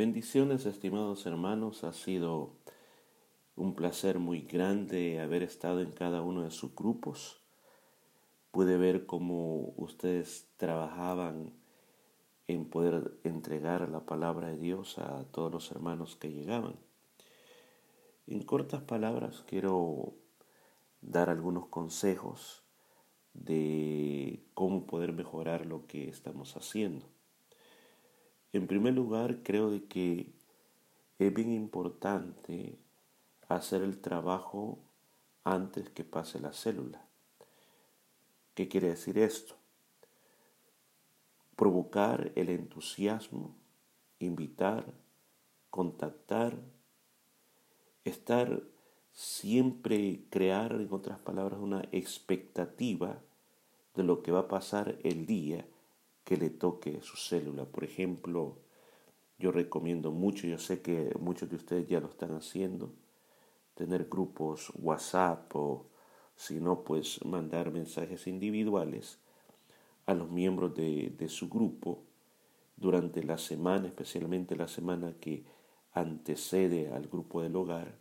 Bendiciones, estimados hermanos. Ha sido un placer muy grande haber estado en cada uno de sus grupos. Pude ver cómo ustedes trabajaban en poder entregar la palabra de Dios a todos los hermanos que llegaban. En cortas palabras quiero dar algunos consejos de cómo poder mejorar lo que estamos haciendo. En primer lugar, creo de que es bien importante hacer el trabajo antes que pase la célula. ¿Qué quiere decir esto? Provocar el entusiasmo, invitar, contactar, estar siempre crear, en otras palabras, una expectativa de lo que va a pasar el día que le toque su célula. Por ejemplo, yo recomiendo mucho, yo sé que muchos de ustedes ya lo están haciendo, tener grupos WhatsApp o si no, pues mandar mensajes individuales a los miembros de, de su grupo durante la semana, especialmente la semana que antecede al grupo del hogar,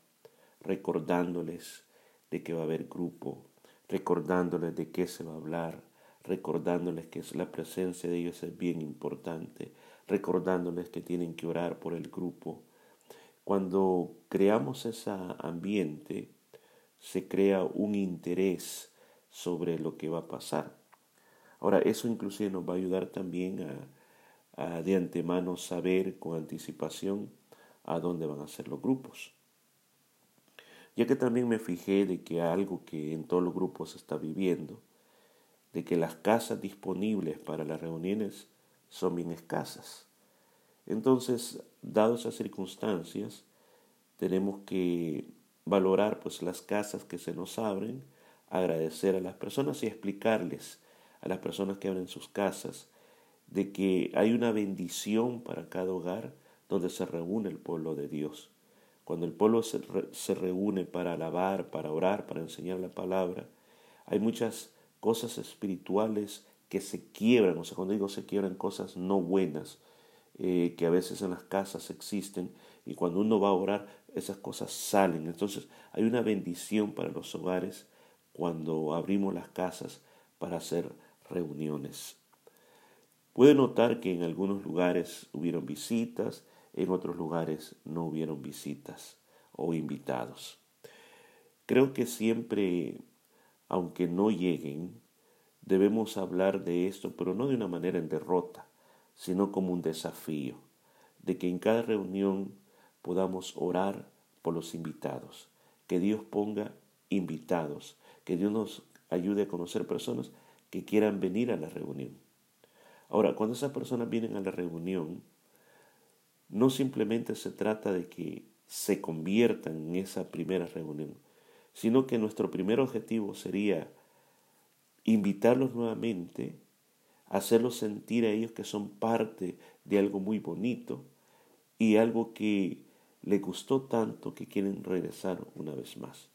recordándoles de que va a haber grupo, recordándoles de qué se va a hablar, recordándoles que la presencia de ellos es bien importante, recordándoles que tienen que orar por el grupo. Cuando creamos ese ambiente, se crea un interés sobre lo que va a pasar. Ahora, eso inclusive nos va a ayudar también a, a de antemano saber con anticipación a dónde van a ser los grupos. Ya que también me fijé de que algo que en todos los grupos se está viviendo, de que las casas disponibles para las reuniones son bien escasas. Entonces, dadas esas circunstancias, tenemos que valorar pues las casas que se nos abren, agradecer a las personas y explicarles a las personas que abren sus casas de que hay una bendición para cada hogar donde se reúne el pueblo de Dios. Cuando el pueblo se, se reúne para alabar, para orar, para enseñar la palabra, hay muchas cosas espirituales que se quiebran, o sea, cuando digo se quiebran cosas no buenas, eh, que a veces en las casas existen, y cuando uno va a orar, esas cosas salen. Entonces hay una bendición para los hogares cuando abrimos las casas para hacer reuniones. Puede notar que en algunos lugares hubieron visitas, en otros lugares no hubieron visitas o invitados. Creo que siempre aunque no lleguen, debemos hablar de esto, pero no de una manera en derrota, sino como un desafío, de que en cada reunión podamos orar por los invitados, que Dios ponga invitados, que Dios nos ayude a conocer personas que quieran venir a la reunión. Ahora, cuando esas personas vienen a la reunión, no simplemente se trata de que se conviertan en esa primera reunión, sino que nuestro primer objetivo sería invitarlos nuevamente, hacerlos sentir a ellos que son parte de algo muy bonito y algo que les gustó tanto que quieren regresar una vez más.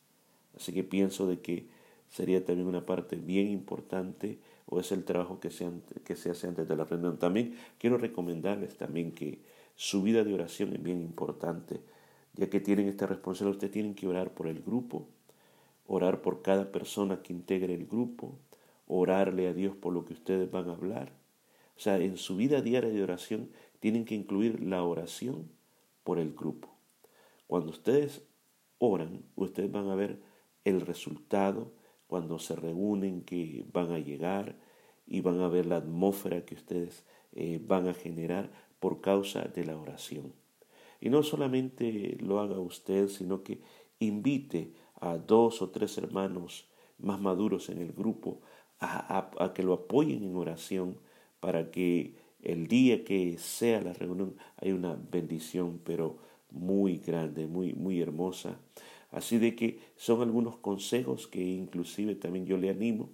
Así que pienso de que sería también una parte bien importante o es el trabajo que se, que se hace antes de la reunión. También quiero recomendarles también que su vida de oración es bien importante, ya que tienen esta responsabilidad, ustedes tienen que orar por el grupo, orar por cada persona que integre el grupo, orarle a Dios por lo que ustedes van a hablar. O sea, en su vida diaria de oración tienen que incluir la oración por el grupo. Cuando ustedes oran, ustedes van a ver el resultado cuando se reúnen que van a llegar y van a ver la atmósfera que ustedes eh, van a generar por causa de la oración. Y no solamente lo haga usted, sino que invite a dos o tres hermanos más maduros en el grupo a, que lo apoyen en oración para que el día que sea la reunión haya una bendición, pero muy grande, muy, muy hermosa. Así de que son algunos consejos que inclusive también yo le animo,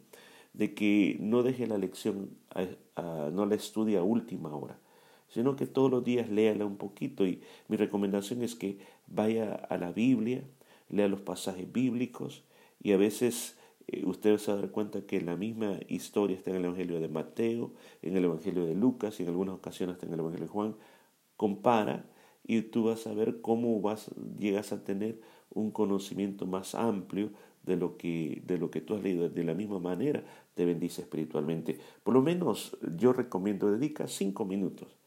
de que no deje la lección, no la estudie a última hora, sino que todos los días léala un poquito y mi recomendación es que vaya a la Biblia, lea los pasajes bíblicos y a veces eh, usted se va a dar cuenta que la misma historia está en el Evangelio de Mateo, en el Evangelio de Lucas y en algunas ocasiones está en el Evangelio de Juan. Compara y tú vas a ver cómo vas, llegas a tener un conocimiento más amplio de lo que, de lo que tú has leído. De la misma manera te bendice espiritualmente. Por lo menos yo recomiendo, dedica cinco minutos.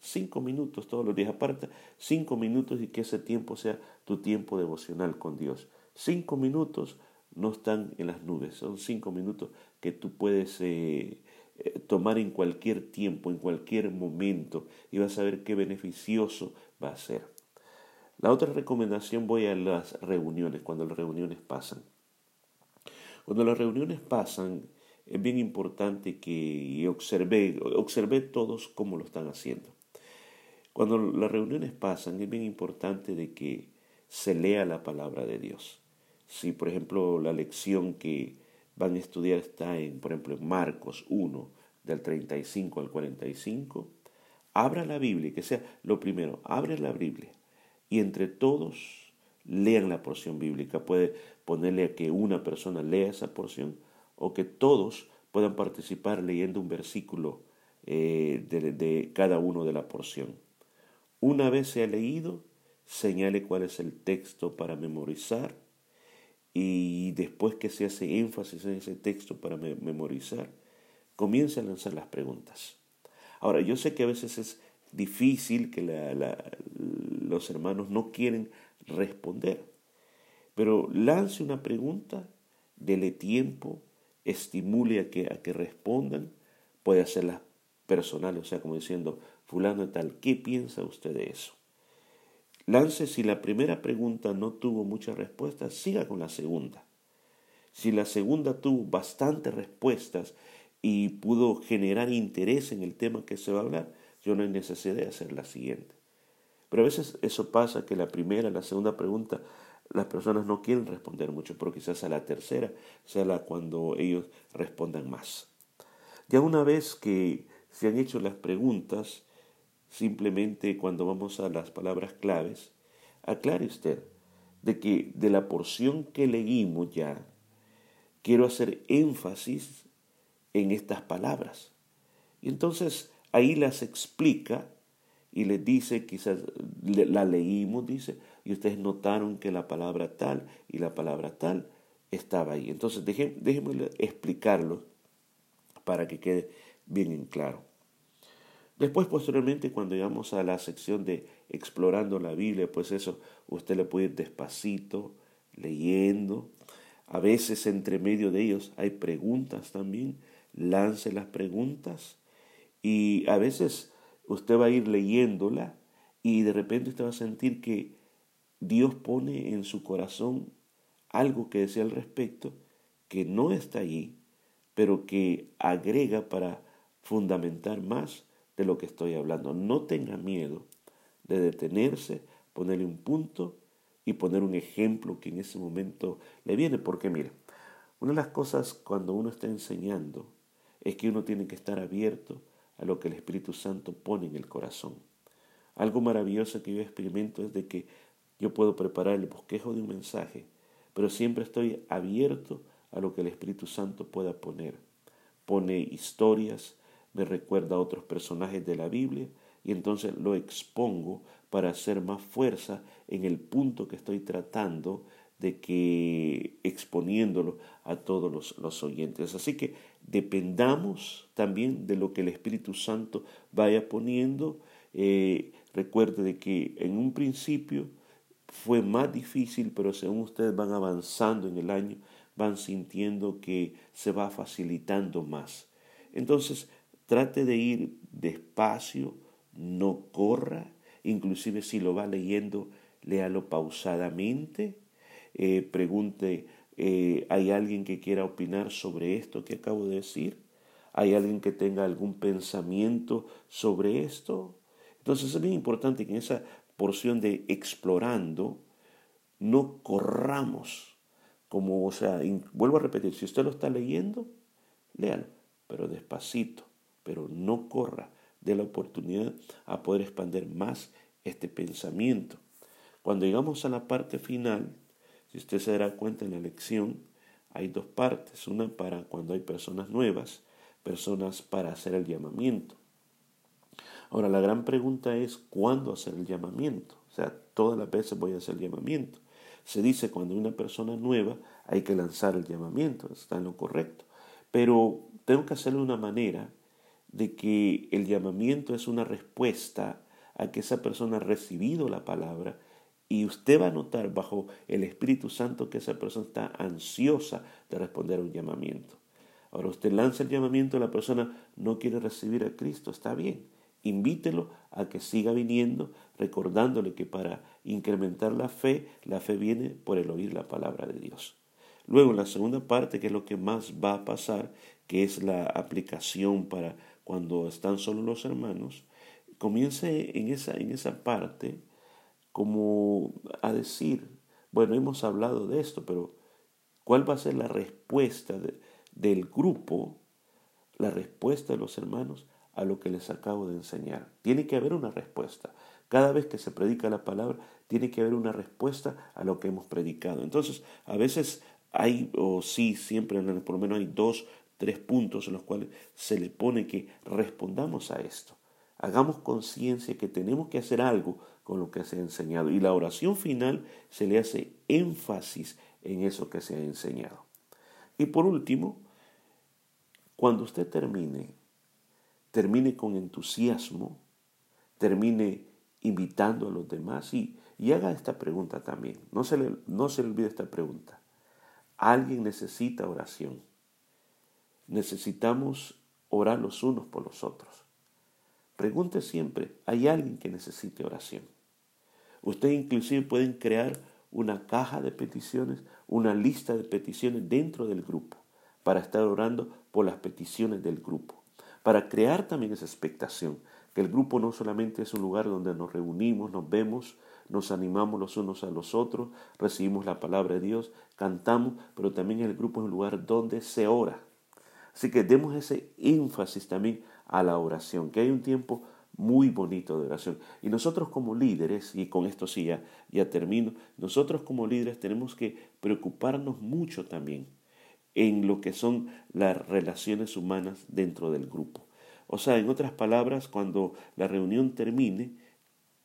Cinco minutos todos los días, aparta cinco minutos y que ese tiempo sea tu tiempo devocional con Dios. Cinco minutos no están en las nubes, son cinco minutos que tú puedes eh, eh, tomar en cualquier tiempo, en cualquier momento, y vas a ver qué beneficioso va a ser. La otra recomendación voy a las reuniones, cuando las reuniones pasan. Cuando las reuniones pasan, es bien importante que observe, observe todos cómo lo están haciendo. Cuando las reuniones pasan, es bien importante de que se lea la palabra de Dios. Si, por ejemplo, la lección que van a estudiar está en, por ejemplo, en Marcos 1, del 35 al 45, abra la Biblia, que sea lo primero, abre la Biblia y entre todos lean la porción bíblica. Puede ponerle a que una persona lea esa porción o que todos puedan participar leyendo un versículo eh, de, de cada uno de la porción. Una vez se ha leído, señale cuál es el texto para memorizar y después que se hace énfasis en ese texto para memorizar, comience a lanzar las preguntas. Ahora, yo sé que a veces es difícil que los hermanos no quieren responder, pero lance una pregunta, dele tiempo, estimule a que, a que respondan, puede hacerlas personales, o sea, como diciendo, fulano tal, ¿qué piensa usted de eso? Lance si la primera pregunta no tuvo muchas respuestas, siga con la segunda. Si la segunda tuvo bastantes respuestas y pudo generar interés en el tema que se va a hablar, yo no hay necesidad de hacer la siguiente. Pero a veces eso pasa que la primera, la segunda pregunta, las personas no quieren responder mucho, pero quizás a la tercera sea la cuando ellos respondan más. Ya una vez que se han hecho las preguntas, Simplemente cuando vamos a las palabras claves, aclare usted de que de la porción que leímos ya, quiero hacer énfasis en estas palabras. Y entonces ahí las explica y les dice, quizás la leímos, dice, y ustedes notaron que la palabra tal y la palabra tal estaba ahí. Entonces déjenme explicarlo para que quede bien en claro. Después, posteriormente, cuando llegamos a la sección de explorando la Biblia, pues eso, usted le puede ir despacito, leyendo. A veces entre medio de ellos hay preguntas también. Lance las preguntas. Y a veces usted va a ir leyéndola y de repente usted va a sentir que Dios pone en su corazón algo que decía al respecto que no está allí, pero que agrega para fundamentar más de lo que estoy hablando. No tenga miedo de detenerse, ponerle un punto y poner un ejemplo que en ese momento le viene. Porque mire, una de las cosas cuando uno está enseñando es que uno tiene que estar abierto a lo que el Espíritu Santo pone en el corazón. Algo maravilloso que yo experimento es de que yo puedo preparar el bosquejo de un mensaje, pero siempre estoy abierto a lo que el Espíritu Santo pueda poner. Pone historias, me recuerda a otros personajes de la Biblia y entonces lo expongo para hacer más fuerza en el punto que estoy tratando de que exponiéndolo a todos los, oyentes. Así que dependamos también de lo que el Espíritu Santo vaya poniendo. Eh, recuerde de que en un principio fue más difícil, pero según ustedes van avanzando en el año, van sintiendo que se va facilitando más. Entonces, Trate de ir despacio, no corra, inclusive si lo va leyendo, léalo pausadamente, eh, pregunte, eh, ¿hay alguien que quiera opinar sobre esto que acabo de decir? ¿Hay alguien que tenga algún pensamiento sobre esto? Entonces es bien importante que en esa porción de explorando no corramos, como, o sea, vuelvo a repetir, si usted lo está leyendo, léalo, pero despacito, pero no corra de la oportunidad a poder expandir más este pensamiento. Cuando llegamos a la parte final, si usted se dará cuenta en la lección, hay dos partes, una para cuando hay personas nuevas, personas para hacer el llamamiento. Ahora, la gran pregunta es cuándo hacer el llamamiento. O sea, todas las veces voy a hacer el llamamiento. Se dice cuando hay una persona nueva hay que lanzar el llamamiento, está en lo correcto. Pero tengo que hacerlo de una manera de que el llamamiento es una respuesta a que esa persona ha recibido la palabra y usted va a notar bajo el Espíritu Santo que esa persona está ansiosa de responder a un llamamiento. Ahora usted lanza el llamamiento, la persona no quiere recibir a Cristo, está bien. Invítelo a que siga viniendo, recordándole que para incrementar la fe, la fe viene por el oír la palabra de Dios. Luego, la segunda parte, que es lo que más va a pasar, que es la aplicación para cuando están solo los hermanos, comience en esa, en esa parte como a decir, bueno, hemos hablado de esto, pero ¿cuál va a ser la respuesta del grupo, la respuesta de los hermanos a lo que les acabo de enseñar? Tiene que haber una respuesta. Cada vez que se predica la palabra, tiene que haber una respuesta a lo que hemos predicado. Entonces, a veces hay, o sí, siempre por lo menos hay dos, tres puntos en los cuales se le pone que respondamos a esto. Hagamos conciencia que tenemos que hacer algo con lo que se ha enseñado. Y la oración final se le hace énfasis en eso que se ha enseñado. Y por último, cuando usted termine, termine con entusiasmo, termine invitando a los demás y, haga esta pregunta también. No se, le, no se le olvide esta pregunta. Alguien necesita oración. Necesitamos orar los unos por los otros. Pregunte siempre, ¿hay alguien que necesite oración? Ustedes inclusive pueden crear una caja de peticiones, una lista de peticiones dentro del grupo, para estar orando por las peticiones del grupo, para crear también esa expectación, que el grupo no solamente es un lugar donde nos reunimos, nos vemos, nos animamos los unos a los otros, recibimos la palabra de Dios, cantamos, pero también el grupo es un lugar donde se ora. Así que demos ese énfasis también a la oración, que hay un tiempo muy bonito de oración. Y nosotros como líderes, y con esto sí ya, ya termino, nosotros como líderes tenemos que preocuparnos mucho también en lo que son las relaciones humanas dentro del grupo. O sea, en otras palabras, cuando la reunión termine,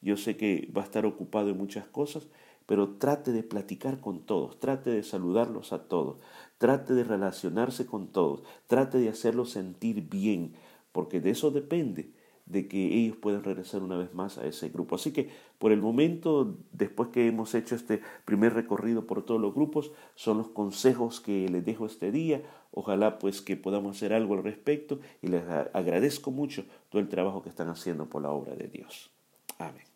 yo sé que va a estar ocupado en muchas cosas, pero trate de platicar con todos, trate de saludarlos a todos, trate de relacionarse con todos, trate de hacerlos sentir bien, porque de eso depende de que ellos puedan regresar una vez más a ese grupo. Así que por el momento, después que hemos hecho este primer recorrido por todos los grupos, son los consejos que les dejo este día. Ojalá pues que podamos hacer algo al respecto y les agradezco mucho todo el trabajo que están haciendo por la obra de Dios. Amén.